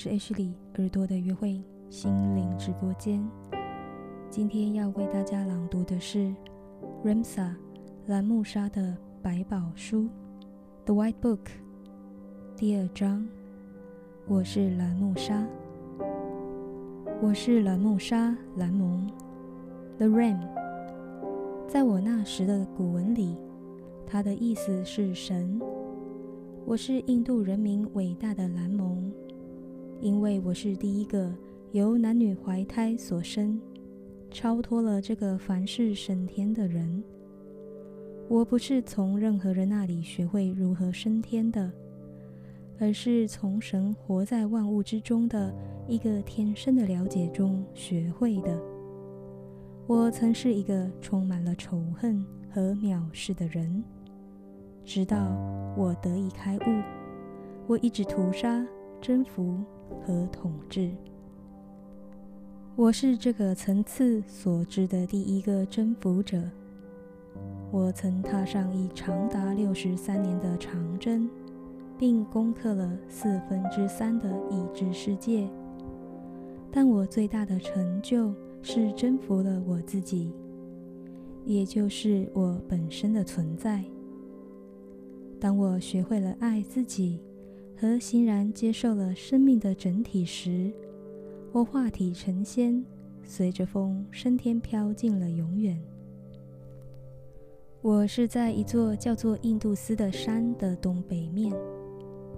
是 H 里耳朵的约会心灵直播间。今天要为大家朗读的是 Ramsa 蓝木沙的百宝书《The White Book》第二章。我是蓝木沙，我是蓝木沙蓝蒙 The Ram。在我那时的古文里，它的意思是神。我是印度人民伟大的蓝蒙。因为我是第一个由男女怀胎所生，超脱了这个凡事升天的人。我不是从任何人那里学会如何升天的，而是从神活在万物之中的一个天生的了解中学会的。我曾是一个充满了仇恨和藐视的人，直到我得以开悟，我一直屠杀、征服。和统治，我是这个层次所知的第一个征服者。我曾踏上一长达六十三年的长征，并攻克了四分之三的已知世界。但我最大的成就是征服了我自己，也就是我本身的存在。当我学会了爱自己。和欣然接受了生命的整体时，我化体成仙，随着风升天飘进了永远。我是在一座叫做印度斯的山的东北面，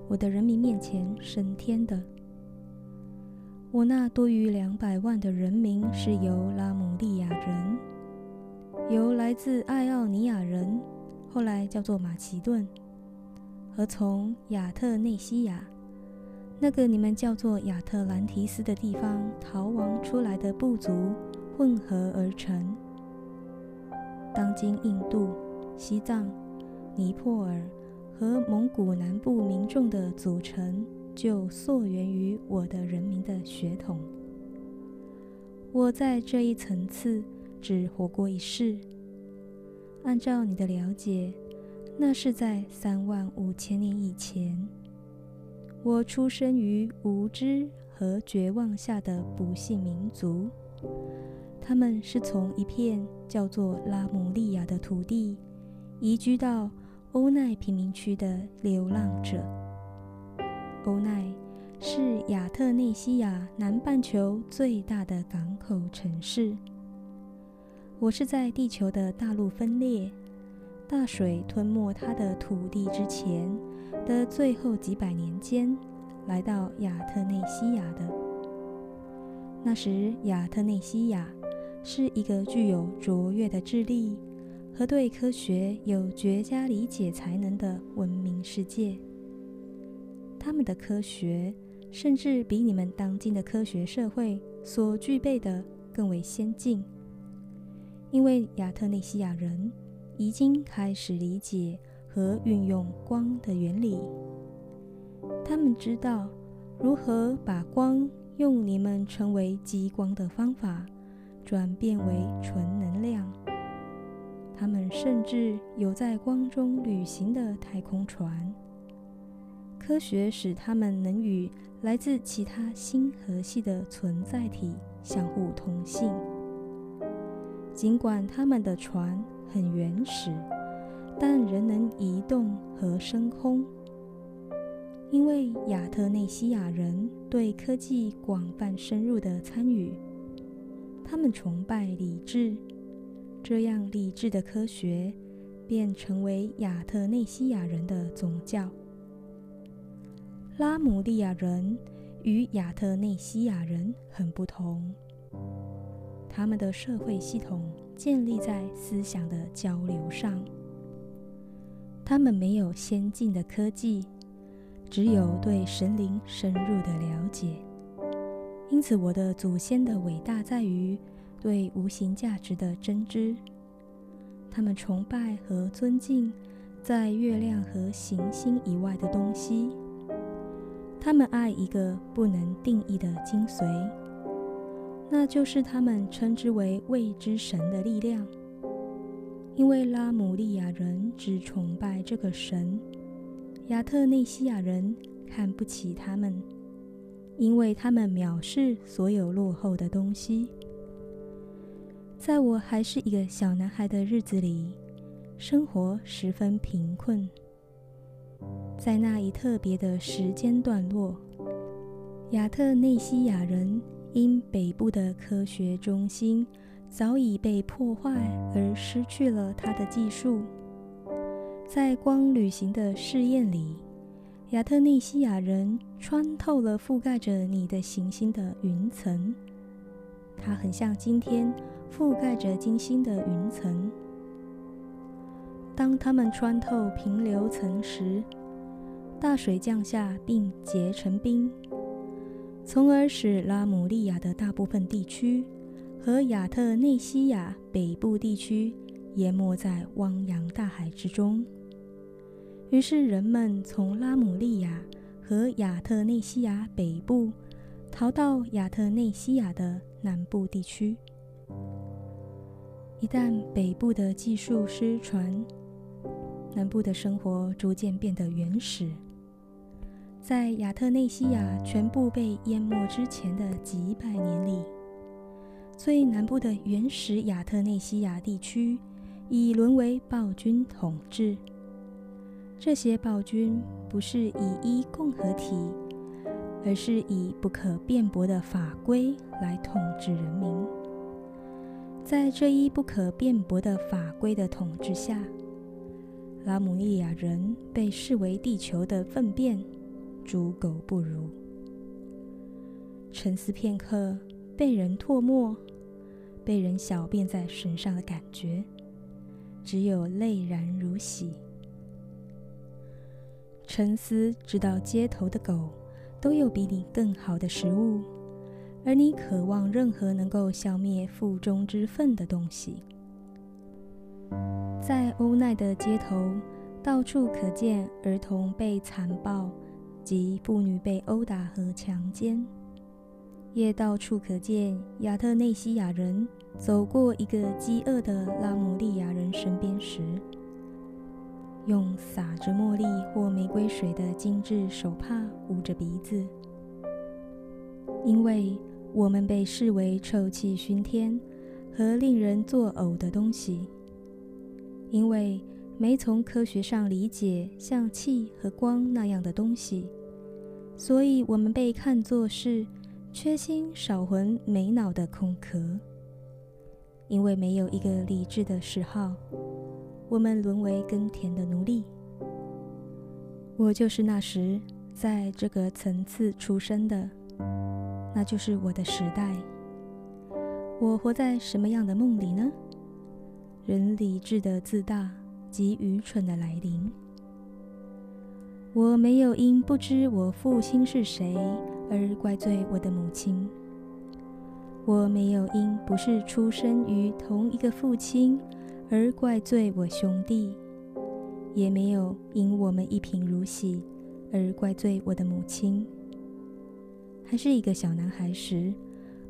我的人民面前升天的。我那多于两百万的人民是由拉姆利亚人，由来自爱奥尼亚人，后来叫做马其顿。和从亚特内西亚那个你们叫做亚特兰提斯的地方逃亡出来的部族混合而成。当今印度、西藏、尼泊尔和蒙古南部民众的组成，就溯源于我的人民的血统。我在这一层次只活过一世。按照你的了解。那是在三万五千年以前，我出生于无知和绝望下的不幸民族。他们是从一片叫做拉姆利亚的土地移居到欧奈贫民区的流浪者。欧奈是亚特内西亚南半球最大的港口城市。我是在地球的大陆分裂。大水吞没他的土地之前的最后几百年间，来到亚特内西亚的。那时，亚特内西亚是一个具有卓越的智力和对科学有绝佳理解才能的文明世界。他们的科学甚至比你们当今的科学社会所具备的更为先进，因为亚特内西亚人。已经开始理解和运用光的原理。他们知道如何把光用你们称为激光的方法转变为纯能量。他们甚至有在光中旅行的太空船。科学使他们能与来自其他星河系的存在体相互通信，尽管他们的船。很原始，但仍能移动和升空。因为亚特内西亚人对科技广泛深入的参与，他们崇拜理智，这样理智的科学便成为亚特内西亚人的宗教。拉姆利亚人与亚特内西亚人很不同，他们的社会系统。建立在思想的交流上。他们没有先进的科技，只有对神灵深入的了解。因此，我的祖先的伟大在于对无形价值的真知。他们崇拜和尊敬在月亮和行星以外的东西。他们爱一个不能定义的精髓。那就是他们称之为未知神的力量。因为拉姆利亚人只崇拜这个神，亚特内西亚人看不起他们，因为他们藐视所有落后的东西。在我还是一个小男孩的日子里，生活十分贫困。在那一特别的时间段落，亚特内西亚人因北部的科学中心早已被破坏而失去了它的技术。在光旅行的试验里，亚特内西亚人穿透了覆盖着你的行星的云层，它很像今天。覆盖着金星的云层。当它们穿透平流层时，大水降下并结成冰，从而使拉姆利亚的大部分地区和亚特内西亚北部地区淹没在汪洋大海之中。于是，人们从拉姆利亚和亚特内西亚北部逃到亚特内西亚的南部地区。一旦北部的技术失传，南部的生活逐渐变得原始。在亚特内西亚全部被淹没之前的几百年里，最南部的原始亚特内西亚地区已沦为暴君统治。这些暴君不是以一共和体，而是以不可辩驳的法规来统治人民。在这一不可辩驳的法规的统治下，拉姆利亚人被视为地球的粪便，猪狗不如。沉思片刻，被人唾沫、被人小便在身上的感觉，只有泪然如洗。沉思，直到街头的狗都有比你更好的食物。而你渴望任何能够消灭腹中之愤的东西。在欧奈的街头，到处可见儿童被残暴及妇女被殴打和强奸，也到处可见亚特内西亚人走过一个饥饿的拉姆利亚人身边时，用洒着茉莉或玫瑰水的精致手帕捂着鼻子，因为。我们被视为臭气熏天和令人作呕的东西，因为没从科学上理解像气和光那样的东西，所以我们被看作是缺心少魂没脑的空壳。因为没有一个理智的嗜好，我们沦为耕田的奴隶。我就是那时在这个层次出生的。那就是我的时代。我活在什么样的梦里呢？人理智的自大及愚蠢的来临。我没有因不知我父亲是谁而怪罪我的母亲。我没有因不是出生于同一个父亲而怪罪我兄弟，也没有因我们一贫如洗而怪罪我的母亲。还是一个小男孩时，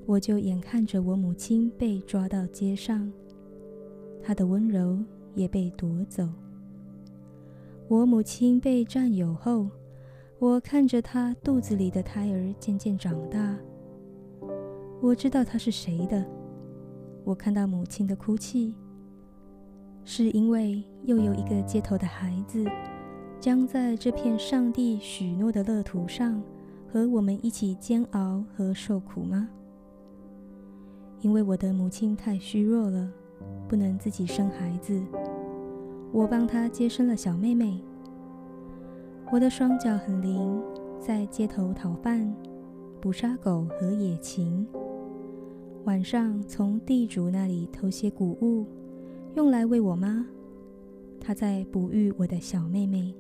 我就眼看着我母亲被抓到街上，她的温柔也被夺走。我母亲被占有后，我看着她肚子里的胎儿渐渐长大。我知道她是谁的。我看到母亲的哭泣，是因为又有一个街头的孩子，将在这片上帝许诺的乐土上。和我们一起煎熬和受苦吗？因为我的母亲太虚弱了，不能自己生孩子，我帮她接生了小妹妹。我的双脚很灵，在街头讨饭、捕杀狗和野禽，晚上从地主那里偷些谷物，用来喂我妈。她在哺育我的小妹妹。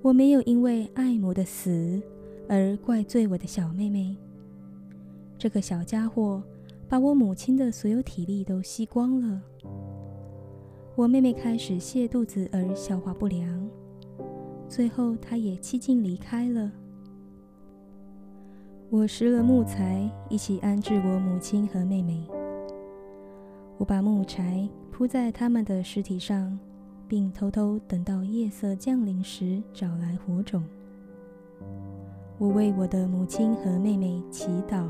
我没有因为爱母的死而怪罪我的小妹妹。这个小家伙把我母亲的所有体力都吸光了。我妹妹开始泻肚子而消化不良，最后她也气尽离开了。我拾了木材，一起安置我母亲和妹妹。我把木柴铺在他们的尸体上，并偷偷等到夜色降临时找来火种。我为我的母亲和妹妹祈祷，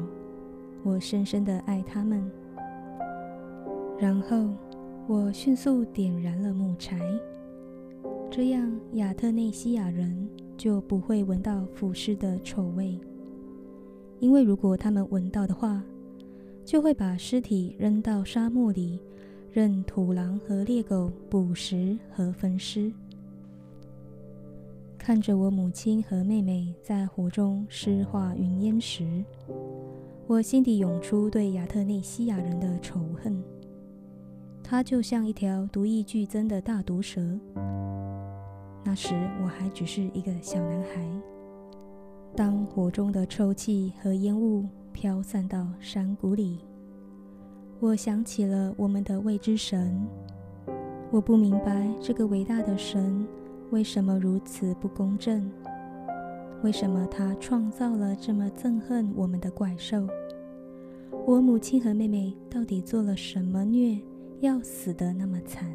我深深的爱他们。然后我迅速点燃了木柴，这样亚特内西亚人就不会闻到腐尸的臭味。因为如果他们闻到的话，就会把尸体扔到沙漠里，任土狼和猎狗捕食和分尸。看着我母亲和妹妹在火中尸化云烟时，我心底涌出对亚特内西亚人的仇恨。他就像一条毒液剧增的大毒蛇。那时我还只是一个小男孩。当火中的臭气和烟雾飘散到山谷里，我想起了我们的未知神。我不明白这个伟大的神为什么如此不公正，为什么他创造了这么憎恨我们的怪兽。我母亲和妹妹到底做了什么孽，要死得那么惨？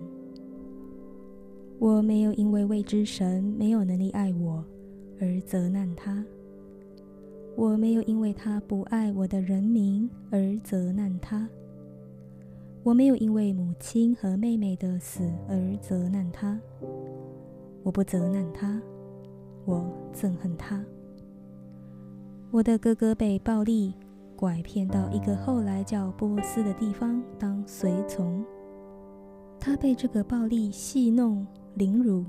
我没有因为未知神没有能力爱我而责难他。我没有因为他不爱我的人民而责难他，我没有因为母亲和妹妹的死而责难他。我不责难他，我憎恨他。我的哥哥被暴力拐骗到一个后来叫波斯的地方当随从，他被这个暴力戏弄凌辱，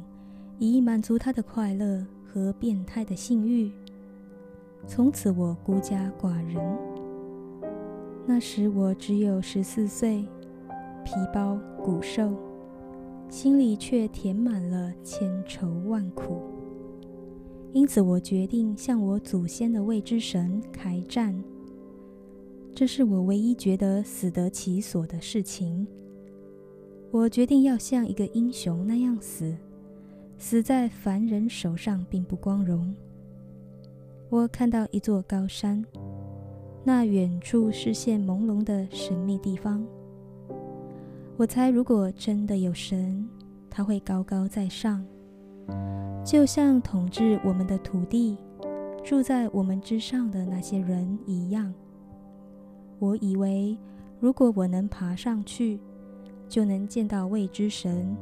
以满足他的快乐和变态的性欲。从此我孤家寡人。那时我只有十四岁，皮包骨瘦，心里却填满了千愁万苦。因此我决定向我祖先的未知神开战。这是我唯一觉得死得其所的事情。我决定要像一个英雄那样死，死在凡人手上并不光荣。我看到一座高山，那远处视线朦胧的神秘地方。我猜，如果真的有神，他会高高在上，就像统治我们的土地、住在我们之上的那些人一样。我以为，如果我能爬上去，就能见到未知神，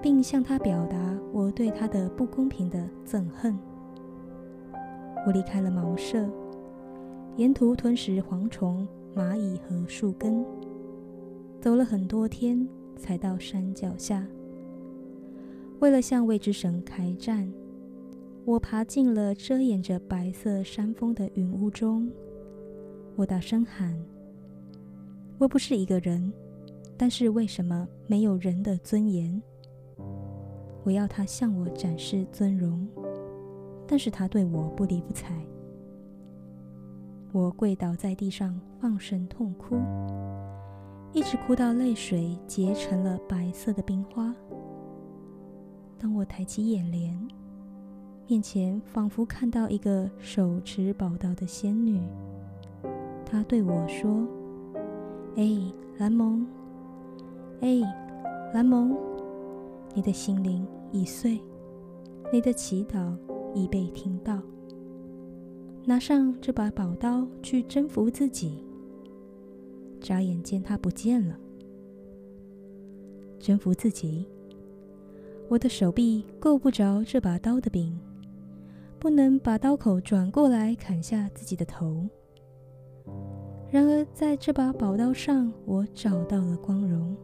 并向他表达我对他的不公平的憎恨。我离开了茅舍，沿途吞食蝗虫、蚂蚁和树根，走了很多天，才到山脚下。为了向未知神开战，我爬进了遮掩着白色山峰的云雾中。我大声喊：“我不是一个人，但是为什么没有人的尊严？我要他向我展示尊荣。”但是他对我不理不睬，我跪倒在地上放声痛哭，一直哭到泪水结成了白色的冰花。当我抬起眼帘，面前仿佛看到一个手持宝刀的仙女，她对我说：“哎，蓝蒙，哎，蓝蒙，你的心灵已碎，你的祈祷。”已被听到。拿上这把宝刀去征服自己。眨眼间，他不见了。征服自己，我的手臂够不着这把刀的柄，不能把刀口转过来砍下自己的头。然而，在这把宝刀上，我找到了光荣。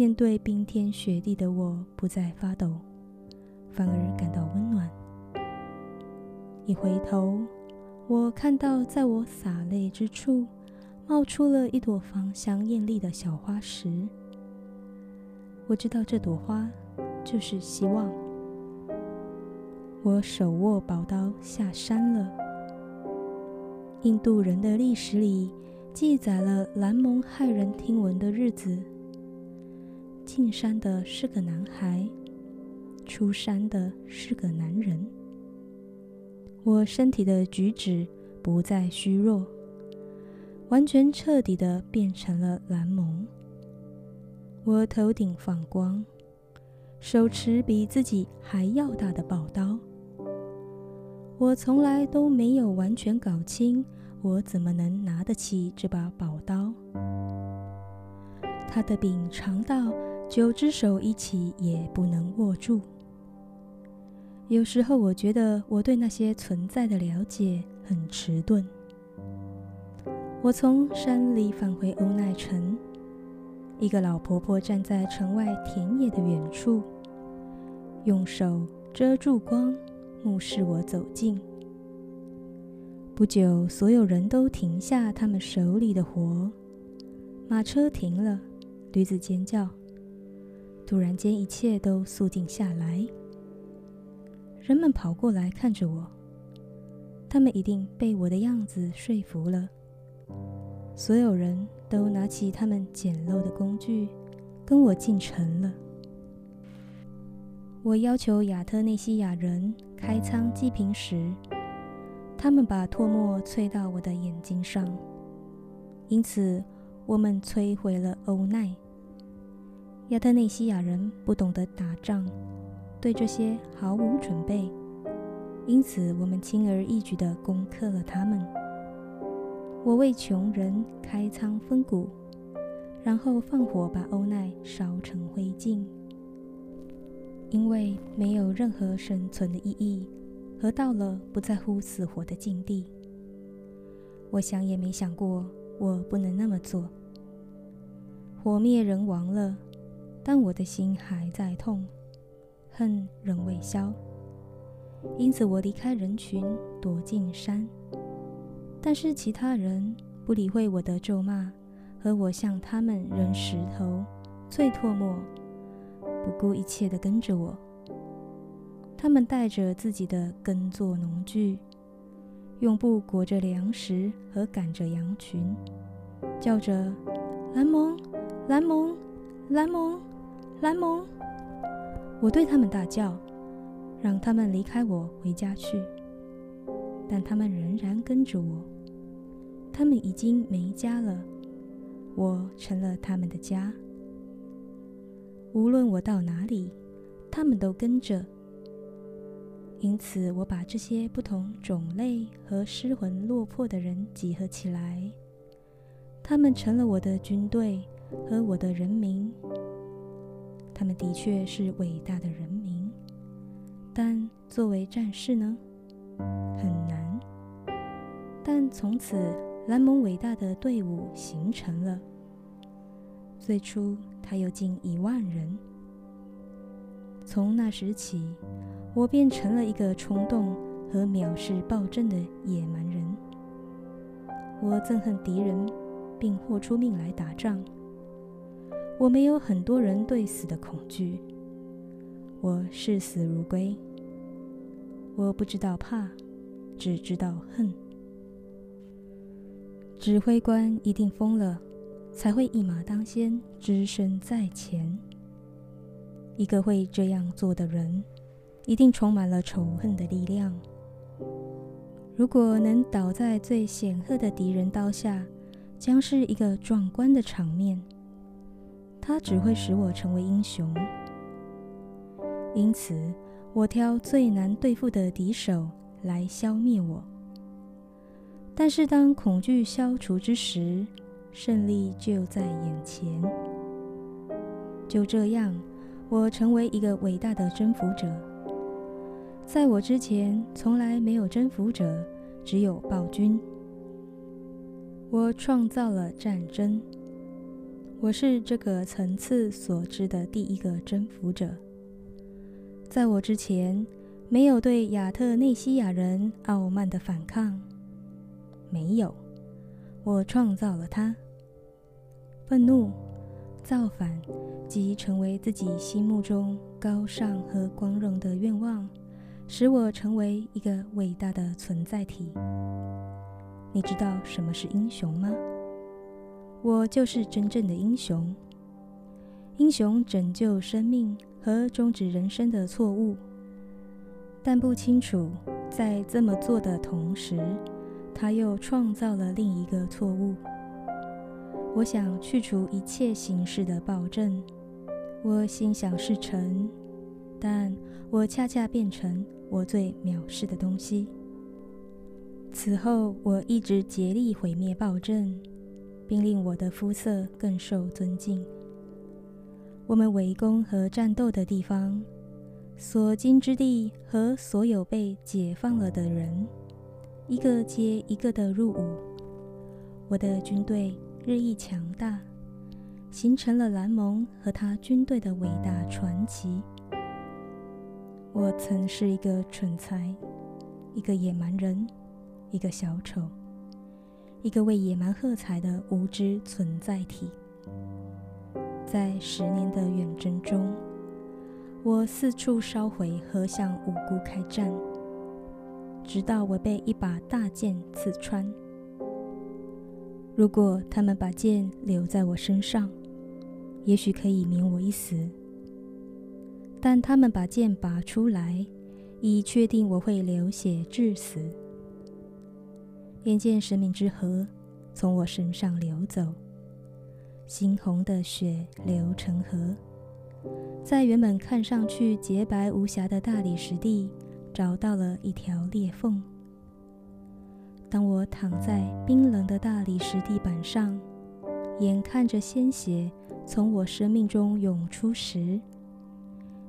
面对冰天雪地的我，不再发抖。反而感到温暖。一回头，我看到在我洒泪之处，冒出了一朵芳香艳丽的小花时。我知道这朵花就是希望。我手握宝刀下山了。印度人的历史里记载了蓝蒙骇人听闻的日子。进山的是个男孩。出山的是个男人。我身体的举止不再虚弱，完全彻底的变成了蓝蒙。我头顶放光，手持比自己还要大的宝刀。我从来都没有完全搞清，我怎么能拿得起这把宝刀。它的柄长到九只手一起也不能握住。有时候我觉得我对那些存在的了解很迟钝。我从山里返回欧奈城，一个老婆婆站在城外田野的远处，用手遮住光，目视我走近。不久，所有人都停下他们手里的活，马车停了。驴子尖叫，突然间，一切都肃静下来。人们跑过来看着我，他们一定被我的样子说服了。所有人都拿起他们简陋的工具，跟我进城了。我要求亚特内西亚人开仓祭瓶时，他们把唾沫啐到我的眼睛上，因此。我们摧毁了欧奈。亚特内西亚人不懂得打仗，对这些毫无准备，因此我们轻而易举地攻克了他们。我为穷人开仓分谷，然后放火把欧奈烧成灰烬，因为没有任何生存的意义，和到了不在乎死活的境地。我想也没想过，我不能那么做。火灭人亡了，但我的心还在痛，恨仍未消。因此，我离开人群，躲进山。但是其他人不理会我的咒骂，和我向他们扔石头、啐唾沫，不顾一切地跟着我。他们带着自己的耕作农具，用布裹着粮食和赶着羊群，叫着“蓝蒙”。蓝蒙，蓝蒙，蓝蒙！我对他们大叫，让他们离开我回家去。但他们仍然跟着我。他们已经没家了，我成了他们的家。无论我到哪里，他们都跟着。因此，我把这些不同种类和失魂落魄的人集合起来，他们成了我的军队。和我的人民，他们的确是伟大的人民，但作为战士呢，很难。但从此，蓝蒙伟大的队伍形成了。最初，他有近一万人。从那时起，我变成了一个冲动和藐视暴政的野蛮人。我憎恨敌人，并豁出命来打仗。我没有很多人对死的恐惧，我视死如归。我不知道怕，只知道恨。指挥官一定疯了，才会一马当先，只身在前。一个会这样做的人，一定充满了仇恨的力量。如果能倒在最显赫的敌人刀下，将是一个壮观的场面。它只会使我成为英雄，因此我挑最难对付的敌手来消灭我。但是当恐惧消除之时，胜利就在眼前。就这样，我成为一个伟大的征服者。在我之前，从来没有征服者，只有暴君。我创造了战争。我是这个层次所知的第一个征服者。在我之前，没有对亚特内西亚人傲慢的反抗，没有。我创造了他。愤怒、造反及成为自己心目中高尚和光荣的愿望，使我成为一个伟大的存在体。你知道什么是英雄吗？我就是真正的英雄。英雄拯救生命和终止人生的错误，但不清楚在这么做的同时，他又创造了另一个错误。我想去除一切形式的暴政。我心想事成，但我恰恰变成我最藐视的东西。此后，我一直竭力毁灭暴政，并令我的肤色更受尊敬。我们围攻和战斗的地方，所经之地和所有被解放了的人，一个接一个的入伍。我的军队日益强大，形成了蓝蒙和他军队的伟大传奇。我曾是一个蠢材，一个野蛮人。一个小丑，一个为野蛮喝彩的无知存在体。在十年的远征中，我四处烧毁和向无辜开战，直到我被一把大剑刺穿。如果他们把剑留在我身上，也许可以免我一死；但他们把剑拔出来，以确定我会流血致死。眼见生命之河从我身上流走，猩红的血流成河，在原本看上去洁白无瑕的大理石地找到了一条裂缝。当我躺在冰冷的大理石地板上，眼看着鲜血从我生命中涌出时，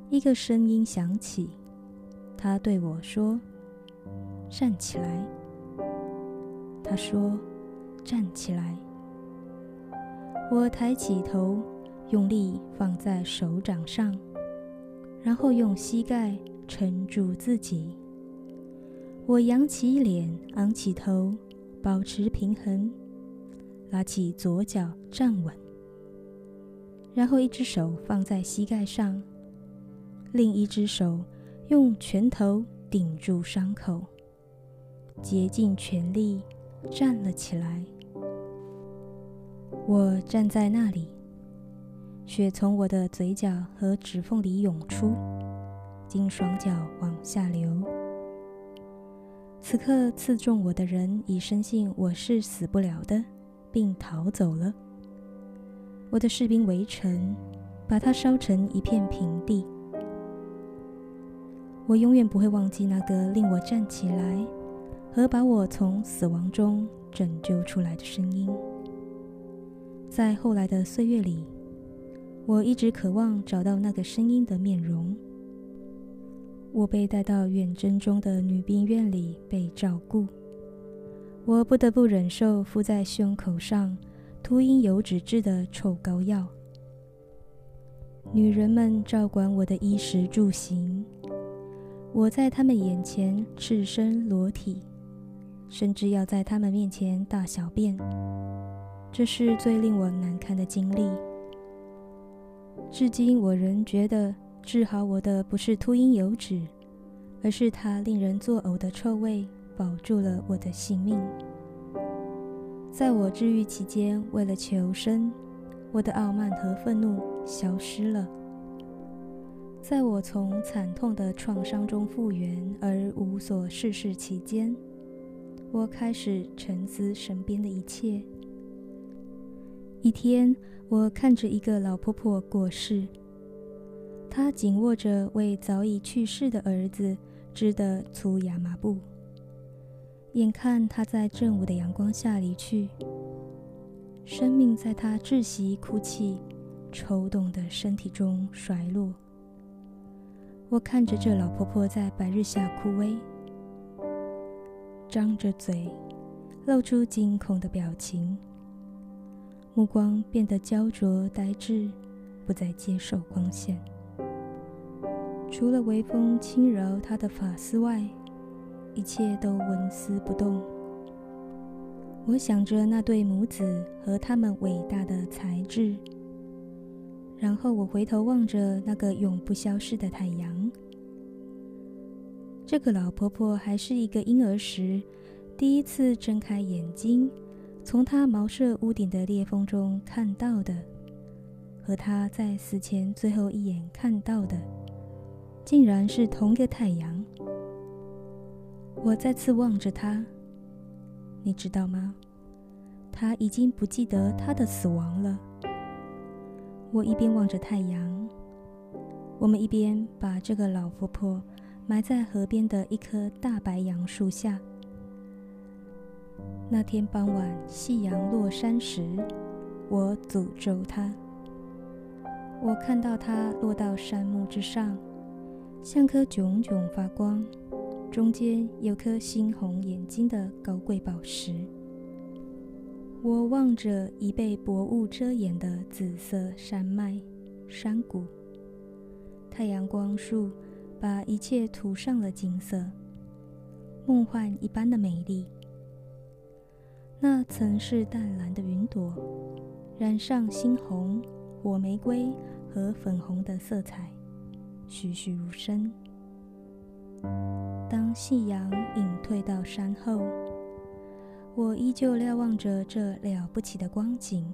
一个声音响起，他对我说：“站起来。”他说：“站起来。”我抬起头，用力放在手掌上，然后用膝盖撑住自己。我扬起脸，昂起头，保持平衡，拉起左脚站稳，然后一只手放在膝盖上，另一只手用拳头顶住伤口，竭尽全力。站了起来，我站在那里，血从我的嘴角和指缝里涌出，经双脚往下流。此刻刺中我的人已深信我是死不了的，并逃走了。我的士兵围城，把它烧成一片平地。我永远不会忘记那个令我站起来。和把我从死亡中拯救出来的声音，在后来的岁月里，我一直渴望找到那个声音的面容。我被带到远征中的女兵院里被照顾，我不得不忍受敷在胸口上秃鹰油脂制的臭膏药。女人们照管我的衣食住行，我在她们眼前赤身裸体。甚至要在他们面前大小便，这是最令我难堪的经历。至今，我仍觉得治好我的不是秃鹰油脂，而是它令人作呕的臭味保住了我的性命。在我治愈期间，为了求生，我的傲慢和愤怒消失了。在我从惨痛的创伤中复原而无所事事期间。我开始沉思身边的一切。一天，我看着一个老婆婆过世，她紧握着为早已去世的儿子织的粗亚麻布，眼看她在正午的阳光下离去，生命在她窒息、哭泣、抽动的身体中衰落。我看着这老婆婆在白日下枯萎。张着嘴，露出惊恐的表情，目光变得焦灼呆滞，不再接受光线。除了微风轻柔他的发丝外，一切都纹丝不动。我想着那对母子和他们伟大的才智，然后我回头望着那个永不消失的太阳。这个老婆婆还是一个婴儿时，第一次睁开眼睛，从她茅舍屋顶的裂缝中看到的，和她在死前最后一眼看到的，竟然是同一个太阳。我再次望着她，你知道吗？她已经不记得她的死亡了。我一边望着太阳，我们一边把这个老婆婆埋在河边的一棵大白杨树下。那天傍晚，夕阳落山时，我诅咒它。我看到它落到山木之上，像颗炯炯发光、中间有颗猩红眼睛的高贵宝石。我望着已被薄雾遮掩的紫色山脉、山谷，太阳光束把一切涂上了金色，梦幻一般的美丽。那曾是淡蓝的云朵，染上猩红、火玫瑰和粉红的色彩，栩栩如生。当夕阳隐退到山后，我依旧瞭望着这了不起的光景。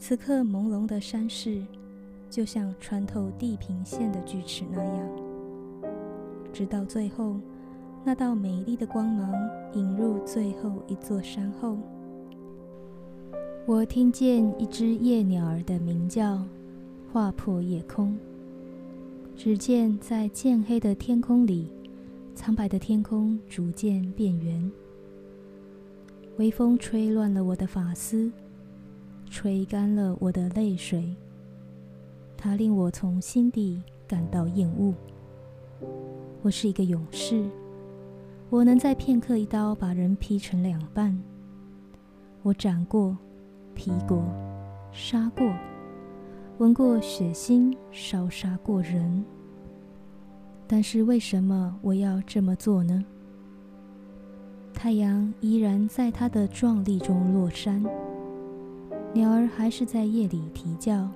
此刻朦胧的山势，就像穿透地平线的锯齿那样，直到最后。那道美丽的光芒引入最后一座山后，我听见一只夜鸟儿的鸣叫，划破夜空。只见在渐黑的天空里，苍白的天空逐渐变圆。微风吹乱了我的发丝，吹干了我的泪水。它令我从心底感到厌恶。我是一个勇士。我能在片刻一刀把人劈成两半。我斩过、劈过、杀过，闻过血腥，烧杀过人。但是为什么我要这么做呢？太阳依然在它的壮丽中落山，鸟儿还是在夜里啼叫，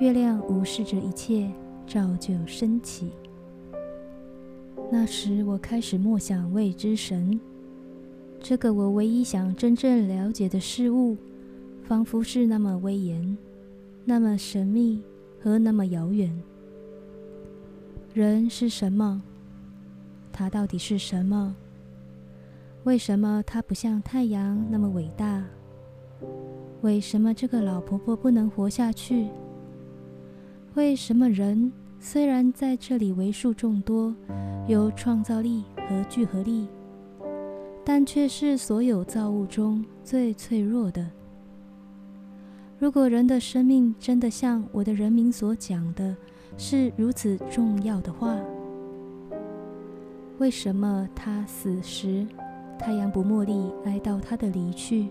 月亮无视着一切，照旧升起。那时，我开始默想未知神，这个我唯一想真正了解的事物，仿佛是那么威严，那么神秘和那么遥远。人是什么？他到底是什么？为什么他不像太阳那么伟大？为什么这个老婆婆不能活下去？为什么人？虽然在这里为数众多，有创造力和聚合力，但却是所有造物中最脆弱的。如果人的生命真的像我的人民所讲的，是如此重要的话，为什么他死时，太阳不茉莉哀悼他的离去，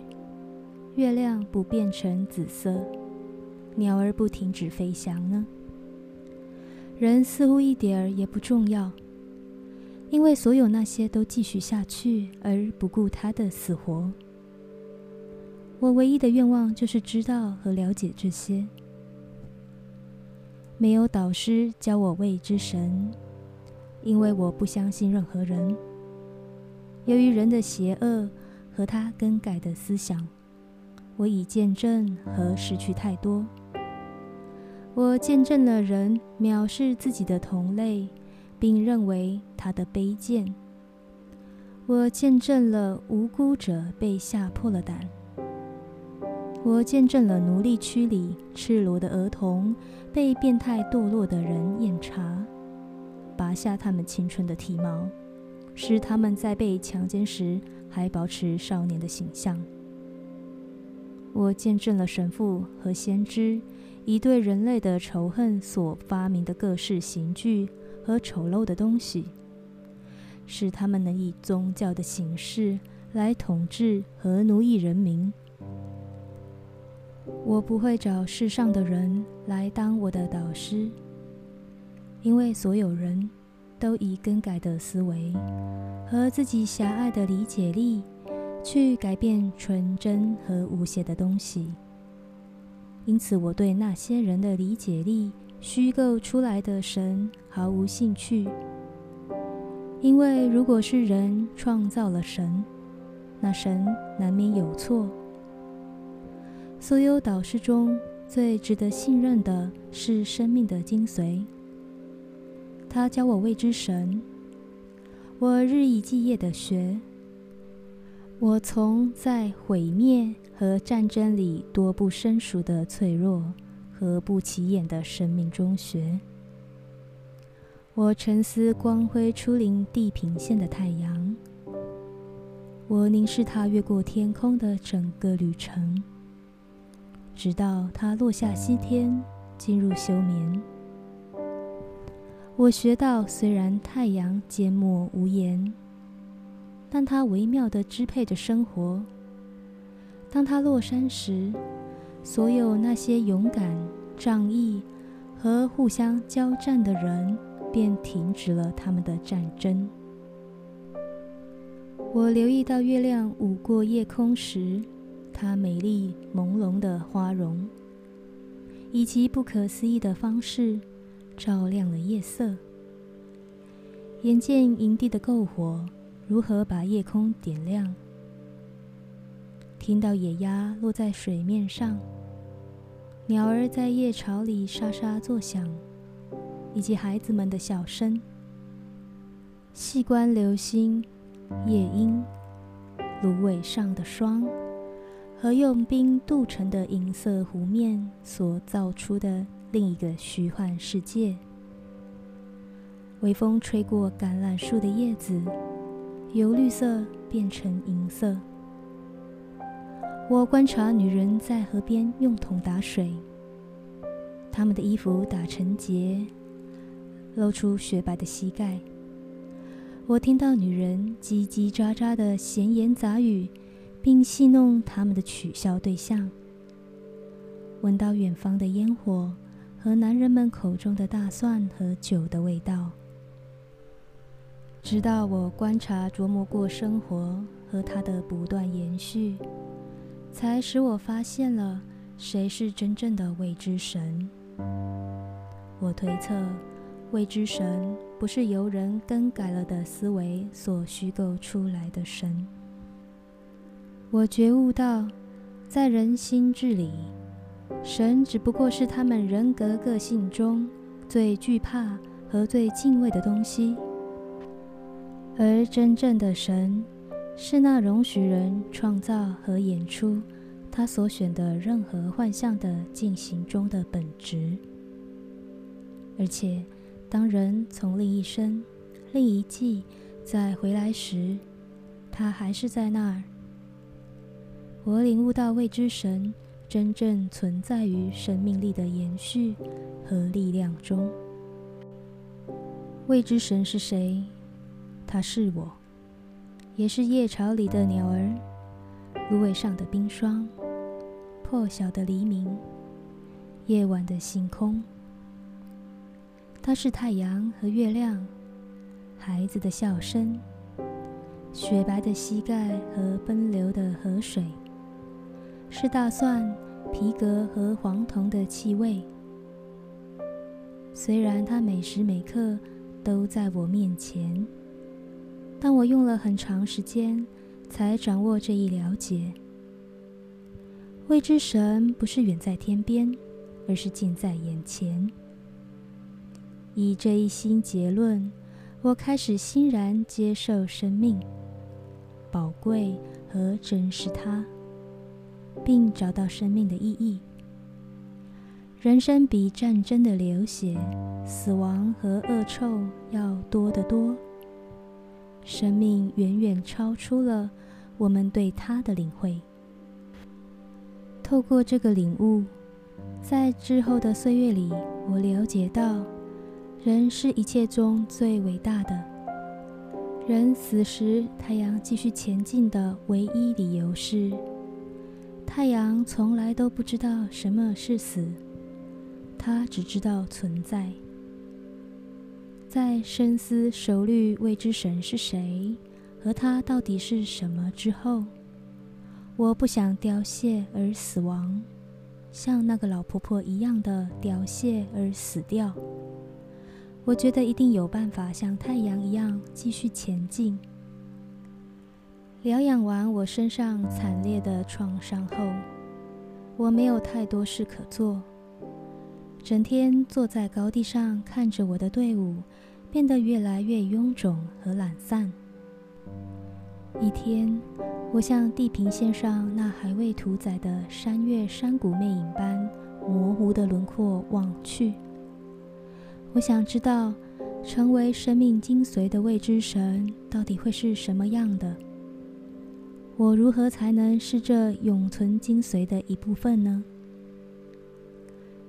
月亮不变成紫色，鸟儿不停止飞翔呢？人似乎一点儿也不重要，因为所有那些都继续下去，而不顾他的死活。我唯一的愿望就是知道和了解这些。没有导师教我未知神，因为我不相信任何人。由于人的邪恶和他更改的思想，我已见证和失去太多。我见证了人藐视自己的同类，并认为他的卑贱。我见证了无辜者被吓破了胆。我见证了奴隶区里赤裸的儿童被变态堕落的人验查，拔下他们青春的体毛，使他们在被强奸时还保持少年的形象。我见证了神父和先知。以对人类的仇恨所发明的各式刑具和丑陋的东西，使他们能以宗教的形式来统治和奴役人民。我不会找世上的人来当我的导师，因为所有人都以更改的思维和自己狭隘的理解力去改变纯真和无邪的东西。因此，我对那些人的理解力虚构出来的神毫无兴趣。因为如果是人创造了神，那神难免有错。所有导师中最值得信任的是生命的精髓。他教我未知神，我日以继夜的学，我从在毁灭和战争里多不生疏的脆弱和不起眼的生命中学。我沉思光辉初临地平线的太阳，我凝视它越过天空的整个旅程，直到它落下西天，进入休眠。我学到，虽然太阳缄默无言，但它微妙地支配着生活。当它落山时，所有那些勇敢、仗义和互相交战的人便停止了他们的战争。我留意到月亮舞过夜空时，它美丽朦胧的花容，以及不可思议的方式。照亮了夜色，眼见营地的篝火如何把夜空点亮，听到野鸭落在水面上，鸟儿在夜巢里沙沙作响，以及孩子们的笑声。细观流星、夜莺、芦苇上的霜，和用冰镀成的银色湖面所造出的。另一个虚幻世界。微风吹过橄榄树的叶子，由绿色变成银色。我观察女人在河边用桶打水，她们的衣服打成结，露出雪白的膝盖。我听到女人叽叽喳喳的闲言杂语，并戏弄他们的取笑对象。闻到远方的烟火。和男人们口中的大蒜和酒的味道，直到我观察琢磨过生活和它的不断延续，才使我发现了谁是真正的未知神。我推测，未知神不是由人更改了的思维所虚构出来的神。我觉悟到，在人心智里。神只不过是他们人格个性中最惧怕和最敬畏的东西，而真正的神是那容许人创造和演出他所选的任何幻象的进行中的本质。而且，当人从另一生、另一季再回来时，他还是在那儿。我领悟到未知神。真正存在于生命力的延续和力量中。未知神是谁？他是我，也是夜巢里的鸟儿，芦苇上的冰霜，破晓的黎明，夜晚的星空。他是太阳和月亮，孩子的笑声，雪白的膝盖和奔流的河水。是大蒜、皮革和黄铜的气味。虽然它每时每刻都在我面前，但我用了很长时间才掌握这一了解。未知神不是远在天边，而是近在眼前。以这一新结论，我开始欣然接受生命，宝贵和珍视它。并找到生命的意义。人生比战争的流血、死亡和恶臭要多得多。生命远远超出了我们对它的领会。透过这个领悟，在之后的岁月里，我了解到，人是一切中最伟大的。人死时，太阳继续前进的唯一理由是。太阳从来都不知道什么是死，它只知道存在。在深思熟虑未知神是谁和他到底是什么之后，我不想凋谢而死亡，像那个老婆婆一样的凋谢而死掉。我觉得一定有办法像太阳一样继续前进。疗养完我身上惨烈的创伤后，我没有太多事可做，整天坐在高地上看着我的队伍变得越来越臃肿和懒散。一天，我向地平线上那还未屠宰的山岳山谷魅影般模糊的轮廓望去。我想知道，成为生命精髓的未知神到底会是什么样的？我如何才能是这永存精髓的一部分呢？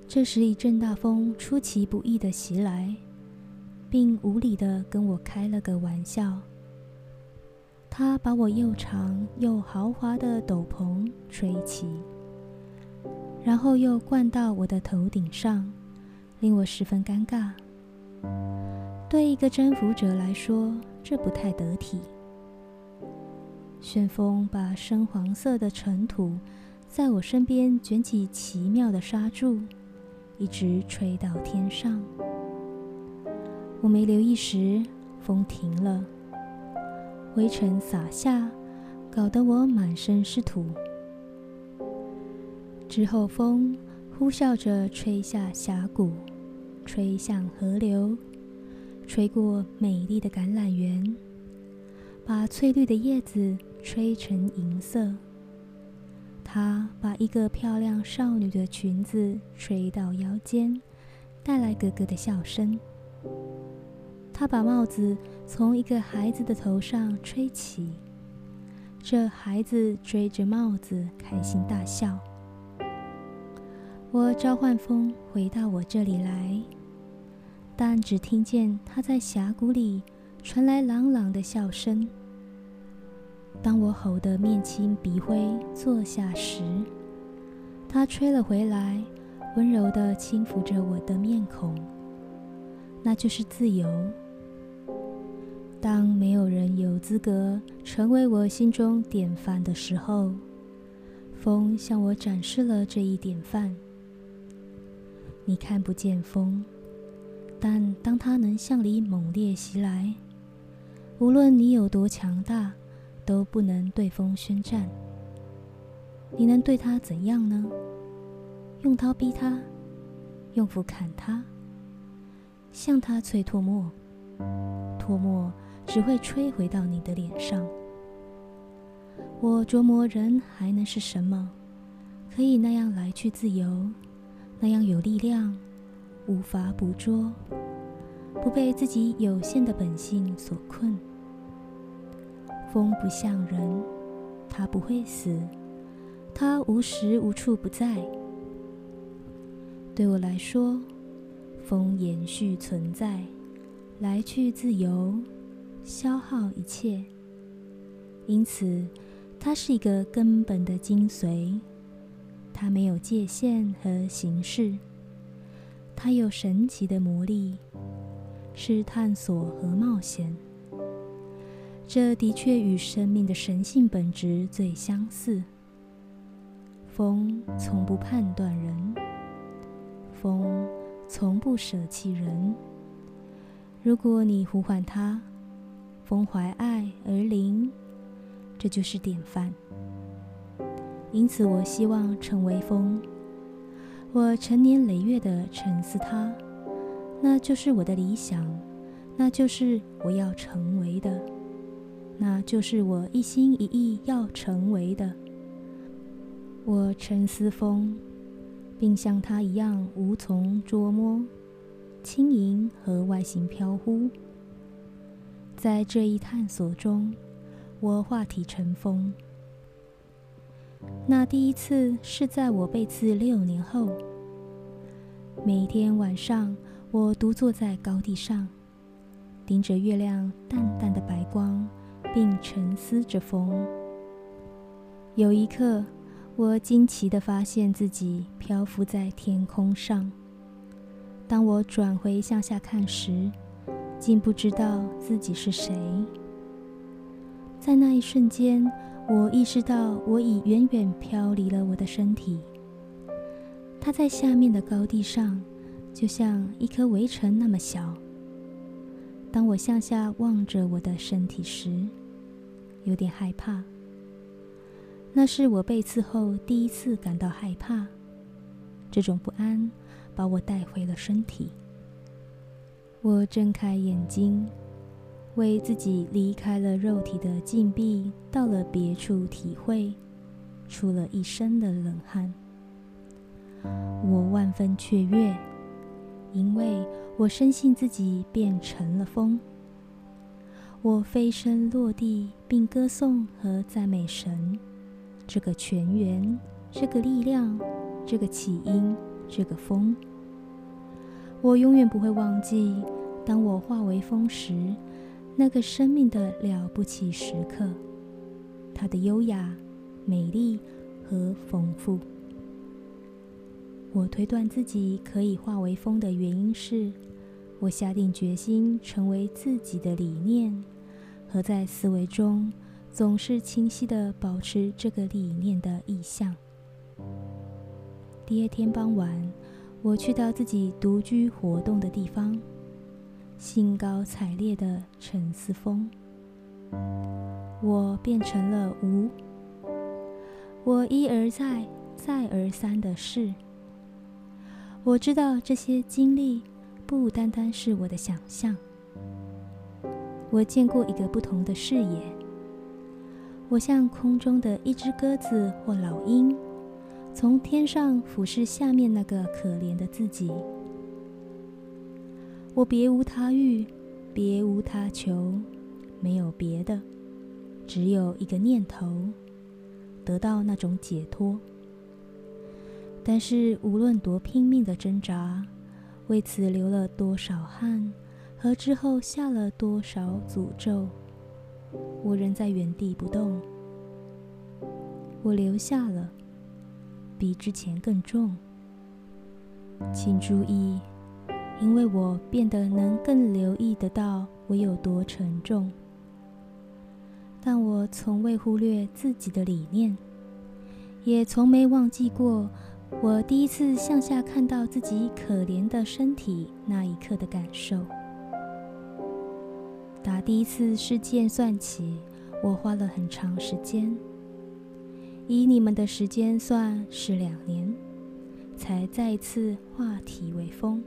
这时，一阵大风出其不意的袭来，并无理的跟我开了个玩笑。他把我又长又豪华的斗篷吹起，然后又灌到我的头顶上，令我十分尴尬。对一个征服者来说，这不太得体。旋风把深黄色的尘土在我身边卷起奇妙的沙柱，一直吹到天上。我没留意时，风停了。灰尘洒下，搞得我满身是土。之后，风呼啸着吹下峡谷，吹向河流，吹过美丽的橄榄园，把翠绿的叶子吹成银色。它把一个漂亮少女的裙子吹到腰间，带来咯咯的笑声。他把帽子从一个孩子的头上吹起，这孩子追着帽子开心大笑。我召唤风回到我这里来，但只听见他在峡谷里传来朗朗的笑声。当我吼得面青鼻灰坐下时，他吹了回来，温柔地轻抚着我的面孔。那就是自由。资格成为我心中典范的时候，风向我展示了这一典范。你看不见风，但当它能向你猛烈袭来，无论你有多强大，都不能对风宣战。你能对它怎样呢？用刀逼它，用斧砍它，向它催唾沫，唾沫。只会吹回到你的脸上。我琢磨，人还能是什么，可以那样来去自由，那样有力量，无法捕捉，不被自己有限的本性所困。风不像人，它不会死，它无时无处不在。对我来说，风延续存在，来去自由。消耗一切，因此它是一个根本的精髓。它没有界限和形式，它有神奇的魔力，是探索和冒险。这的确与生命的神性本质最相似。风从不判断人，风从不舍弃人。如果你呼唤它，风怀爱而临，这就是典范。因此，我希望成为风。我成年累月的沉思它，那就是我的理想，那就是我要成为的，那就是我一心一意要成为的。我沉思风，并像它一样无从捉摸，轻盈和外形飘忽。在这一探索中，我化体成风。那第一次是在我被刺六年后。每天晚上，我独坐在高地上，盯着月亮淡淡的白光，并沉思着风。有一刻，我惊奇地发现自己漂浮在天空上。当我转回向下看时，竟不知道自己是谁。在那一瞬间，我意识到我已远远飘离了我的身体。它在下面的高地上，就像一颗围城那么小。当我向下望着我的身体时，有点害怕。那是我被刺后第一次感到害怕。这种不安把我带回了身体。我睁开眼睛，为自己离开了肉体的禁闭，到了别处体会，出了一身的冷汗。我万分雀跃，因为我深信自己变成了风。我飞身落地，并歌颂和赞美神，这个泉源，这个力量，这个起因，这个风。我永远不会忘记，当我化为风时，那个生命的了不起时刻，它的优雅、美丽和丰富。我推断自己可以化为风的原因是，我下定决心成为自己的理念。和在思维中总是清晰的保持这个理念的意向。第二天傍晚，我去到自己独居活动的地方，兴高采烈的沉思风。我变成了无。我一而再，再而三的试。我知道这些经历不单单是我的想象。我见过一个不同的视野。我像空中的一只鸽子或老鹰，从天上俯视下面那个可怜的自己。我别无他欲，别无他求，没有别的，只有一个念头，得到那种解脱。但是无论多拼命的挣扎，为此流了多少汗。和之后下了多少诅咒，我仍在原地不动。我留下了，比之前更重。请注意，因为我变得能更留意得到我有多沉重。但我从未忽略自己的理念，也从没忘记过我第一次向下看到自己可怜的身体那一刻的感受。打第一次事件算起，我花了很长时间。以你们的时间算是两年，才再次化体为风。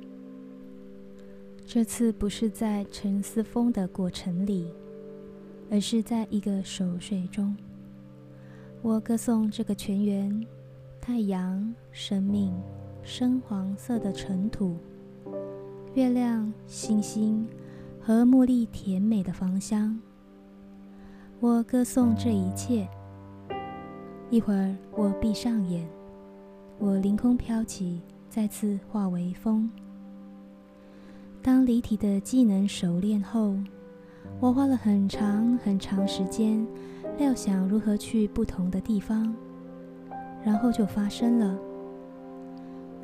这次不是在沉思风的过程里，而是在一个熟睡中。我歌颂这个泉源：太阳、生命、深黄色的尘土、月亮、星星。和茉莉甜美的芳香，我歌颂这一切。一会儿，我闭上眼，我凌空飘起，再次化为风。当离体的技能熟练后，我花了很长很长时间料想如何去不同的地方，然后就发生了。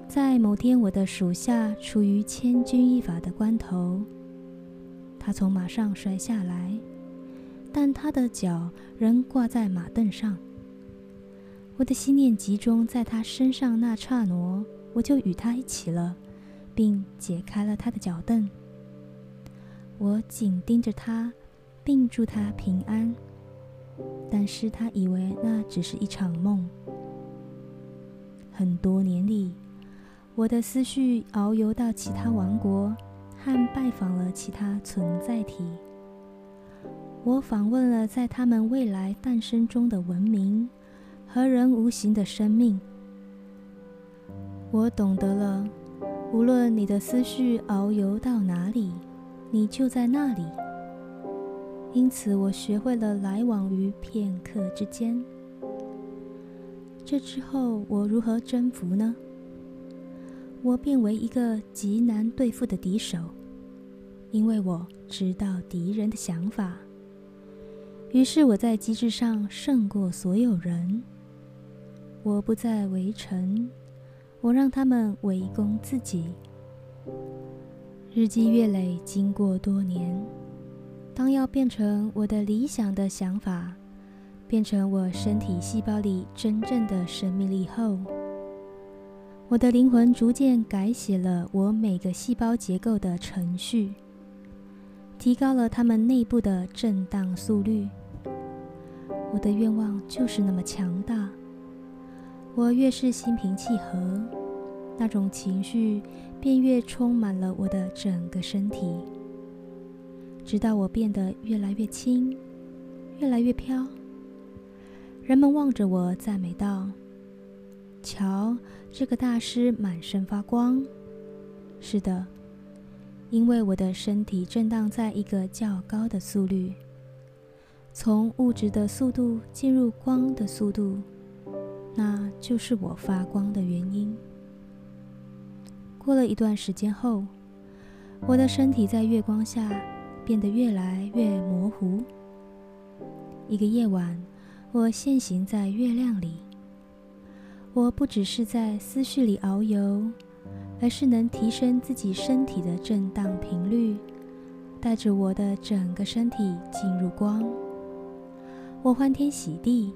在某天，我的属下处于千钧一发的关头。他从马上摔下来，但他的脚仍挂在马凳上。我的心念集中在他身上那刹那，我就与他一起了，并解开了他的脚凳。我紧盯着他，并祝他平安。但是他以为那只是一场梦。很多年里，我的思绪遨游到其他王国。和拜访了其他存在体，我访问了在他们未来诞生中的文明和人无形的生命。我懂得了，无论你的思绪遨游到哪里，你就在那里。因此，我学会了来往于片刻之间。这之后，我如何征服呢？我变为一个极难对付的敌手，因为我知道敌人的想法。于是我在机制上胜过所有人。我不再围城，我让他们围攻自己。日积月累，经过多年，当要变成我的理想的想法，变成我身体细胞里真正的生命力后。我的灵魂逐渐改写了我每个细胞结构的程序，提高了它们内部的震荡速率。我的愿望就是那么强大。我越是心平气和，那种情绪便越充满了我的整个身体。直到我变得越来越轻，越来越飘。人们望着我，赞美道：“瞧，这个大师满身发光。”是的，因为我的身体震荡在一个较高的速率，从物质的速度进入光的速度，那就是我发光的原因。过了一段时间后，我的身体在月光下变得越来越模糊。一个夜晚。我现行在月亮里，我不只是在思绪里遨游，而是能提升自己身体的震荡频率，带着我的整个身体进入光。我欢天喜地，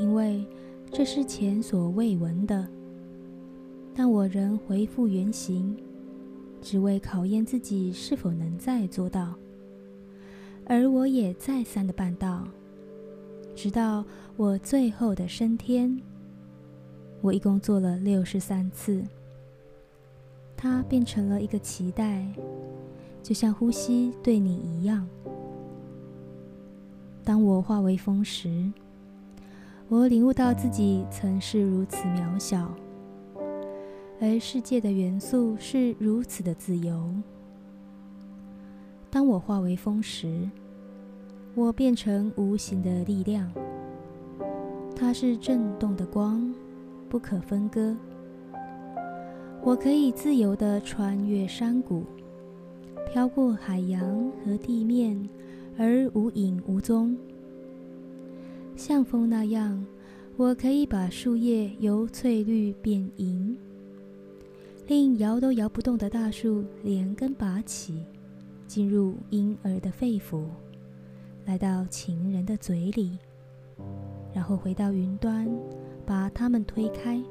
因为这是前所未闻的。但我仍恢复原形，只为考验自己是否能再做到。而我也再三的办到。直到我最后的升天，我一共做了六十三次。它变成了一个期待，就像呼吸对你一样。当我化为风时，我领悟到自己曾是如此渺小，而世界的元素是如此的自由。当我化为风时，我变成无形的力量，它是震动的光，不可分割。我可以自由地穿越山谷，飘过海洋和地面，而无影无踪。像风那样，我可以把树叶由翠绿变银，令摇都摇不动的大树连根拔起，进入婴儿的肺腑。来到情人的嘴里，然后回到云端，把它们推开。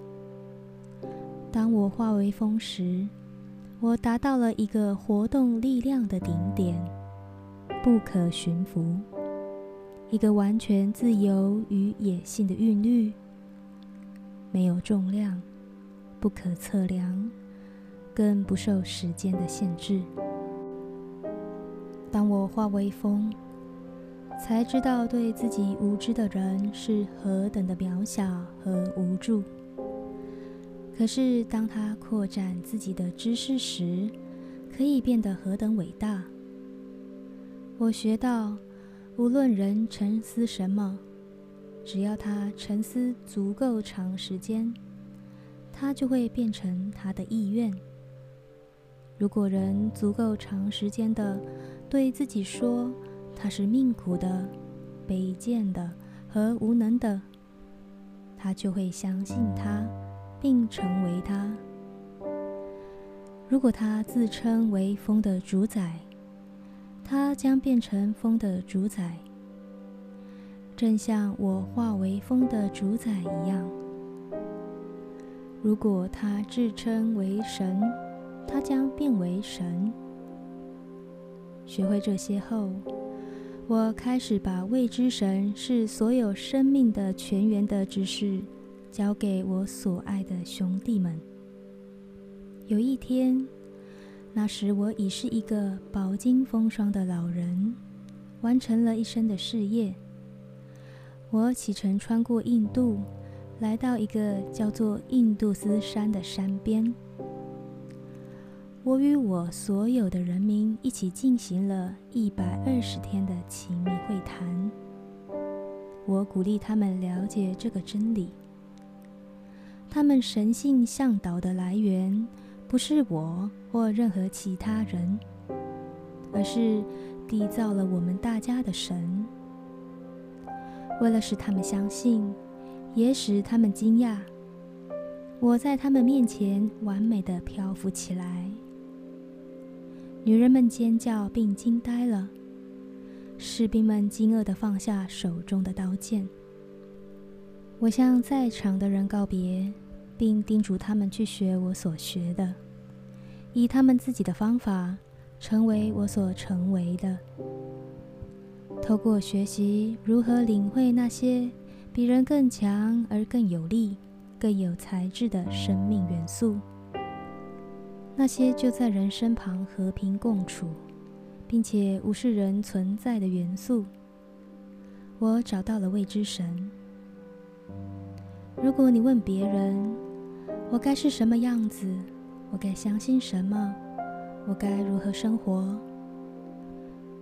当我化为风时，我达到了一个活动力量的顶点，不可驯服，一个完全自由与野性的韵律，没有重量，不可测量，更不受时间的限制。当我化为风。才知道对自己无知的人是何等的渺小和无助。可是当他扩展自己的知识时，可以变得何等伟大。我学到，无论人沉思什么，只要他沉思足够长时间，他就会变成他的意愿。如果人足够长时间的对自己说，他是命苦的、卑贱的和无能的，他就会相信他，并成为他。如果他自称为风的主宰，他将变成风的主宰，正像我化为风的主宰一样。如果他自称为神，他将变为神。学会这些后。我开始把未知神是所有生命的泉源的知识交给我所爱的兄弟们。有一天，那时我已是一个饱经风霜的老人，完成了一生的事业。我启程穿过印度，来到一个叫做印度斯山的山边。我与我所有的人民一起进行了一百二十天的亲密会谈。我鼓励他们了解这个真理：他们神性向导的来源不是我或任何其他人，而是缔造了我们大家的神。为了使他们相信，也使他们惊讶，我在他们面前完美的漂浮起来。女人们尖叫并惊呆了，士兵们惊愕地放下手中的刀剑。我向在场的人告别，并叮嘱他们去学我所学的，以他们自己的方法成为我所成为的。透过学习如何领会那些比人更强而更有力、更有才智的生命元素。那些就在人身旁和平共处，并且无视人存在的元素。我找到了未知神。如果你问别人，我该是什么样子？我该相信什么？我该如何生活？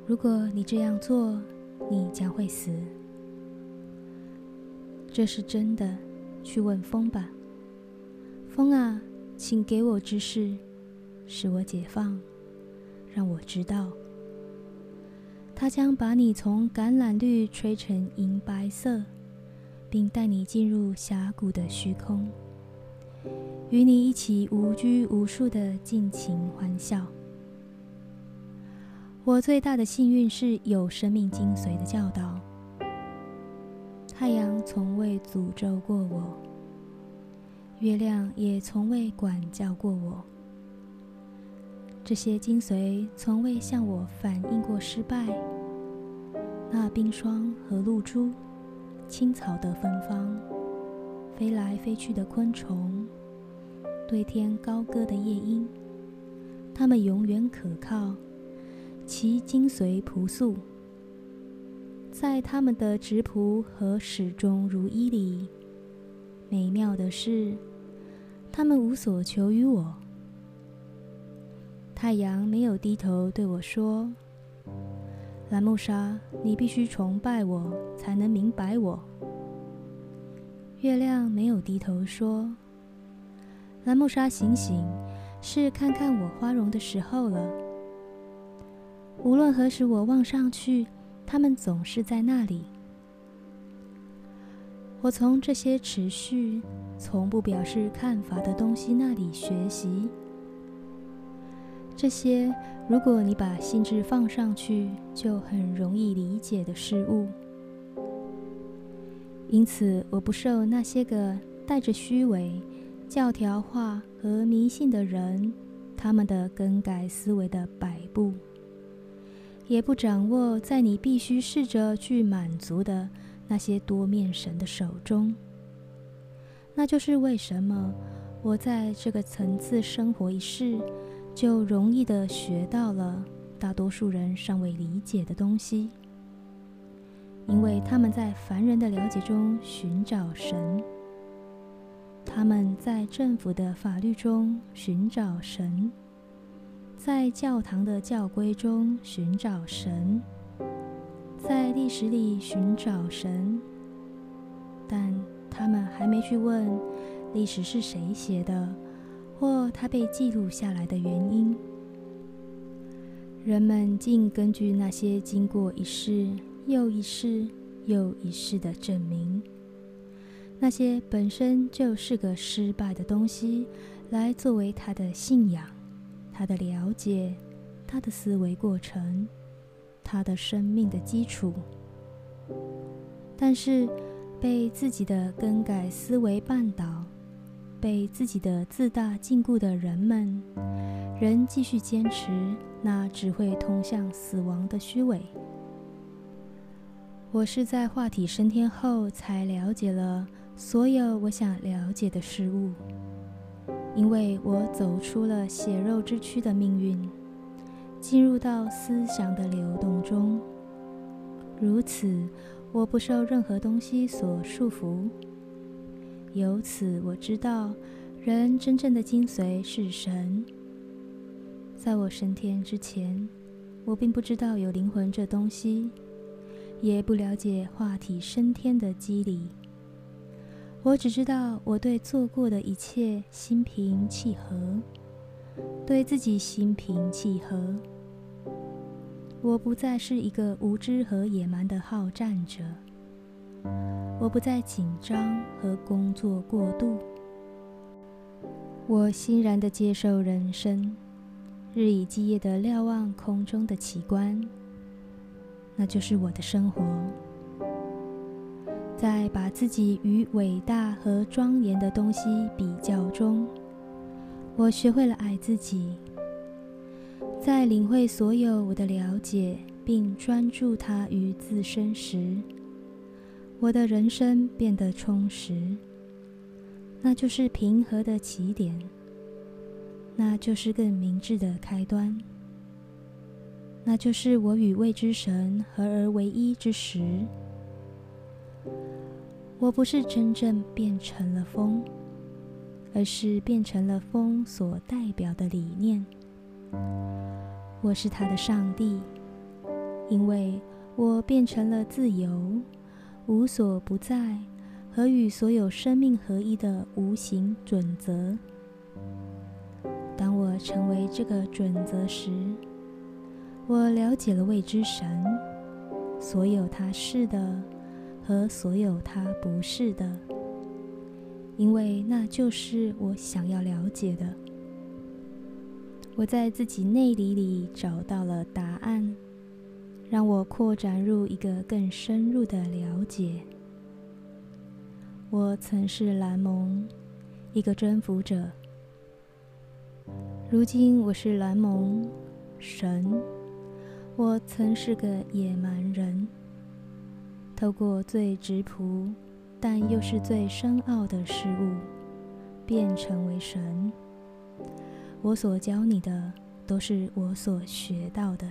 如果你这样做，你将会死。这是真的。去问风吧，风啊，请给我知识，使我解放，让我知道。它将把你从橄榄绿吹成银白色，并带你进入峡谷的虚空，与你一起无拘无束的尽情欢笑。我最大的幸运是有生命精髓的教导。太阳从未诅咒过我，月亮也从未管教过我。这些精髓从未向我反映过失败。那冰霜和露珠，青草的芬芳，飞来飞去的昆虫，对天高歌的夜莺，它们永远可靠。其精髓朴素，在他们的质朴和始终如一里，美妙的是，他们无所求于我。太阳没有低头对我说：“蓝木沙，你必须崇拜我，才能明白我。”月亮没有低头说：“蓝木沙，醒醒，是看看我花容的时候了。”无论何时，我望上去，他们总是在那里。我从这些持续、从不表示看法的东西那里学习。这些，如果你把心智放上去，就很容易理解的事物。因此，我不受那些个带着虚伪、教条化和迷信的人他们的更改思维的摆布。也不掌握在你必须试着去满足的那些多面神的手中。那就是为什么我在这个层次生活一世，就容易的学到了大多数人尚未理解的东西，因为他们在凡人的了解中寻找神，他们在政府的法律中寻找神。在教堂的教规中寻找神，在历史里寻找神，但他们还没去问历史是谁写的，或它被记录下来的原因。人们竟根据那些经过一世又一世又一世的证明，那些本身就是个失败的东西，来作为他的信仰。他的了解，他的思维过程，他的生命的基础。但是，被自己的更改思维绊倒，被自己的自大禁锢的人们，仍继续坚持那只会通向死亡的虚伪。我是在化体升天后，才了解了所有我想了解的事物。因为我走出了血肉之躯的命运，进入到思想的流动中，如此，我不受任何东西所束缚。由此，我知道人真正的精髓是神。在我升天之前，我并不知道有灵魂这东西，也不了解化体升天的机理。我只知道，我对做过的一切心平气和，对自己心平气和。我不再是一个无知和野蛮的好战者，我不再紧张和工作过度。我欣然地接受人生，日以继夜地瞭望空中的奇观，那就是我的生活。在把自己与伟大和庄严的东西比较中，我学会了爱自己。在领会所有我的了解并专注它于自身时，我的人生变得充实。那就是平和的起点，那就是更明智的开端。那就是我与未知神合而为一之时。我不是真正变成了风，而是变成了风所代表的理念。我是他的上帝，因为我变成了自由、无所不在和与所有生命合一的无形准则。当我成为这个准则时，我了解了未知神，所有他是的。和所有他不是的，因为那就是我想要了解的。我在自己内里里找到了答案，让我扩展入一个更深入的了解。我曾是蓝蒙，一个征服者。如今我是蓝蒙神，我曾是个野蛮人。透过最质朴，但又是最深奥的事物，变成为神。我所教你的，都是我所学到的。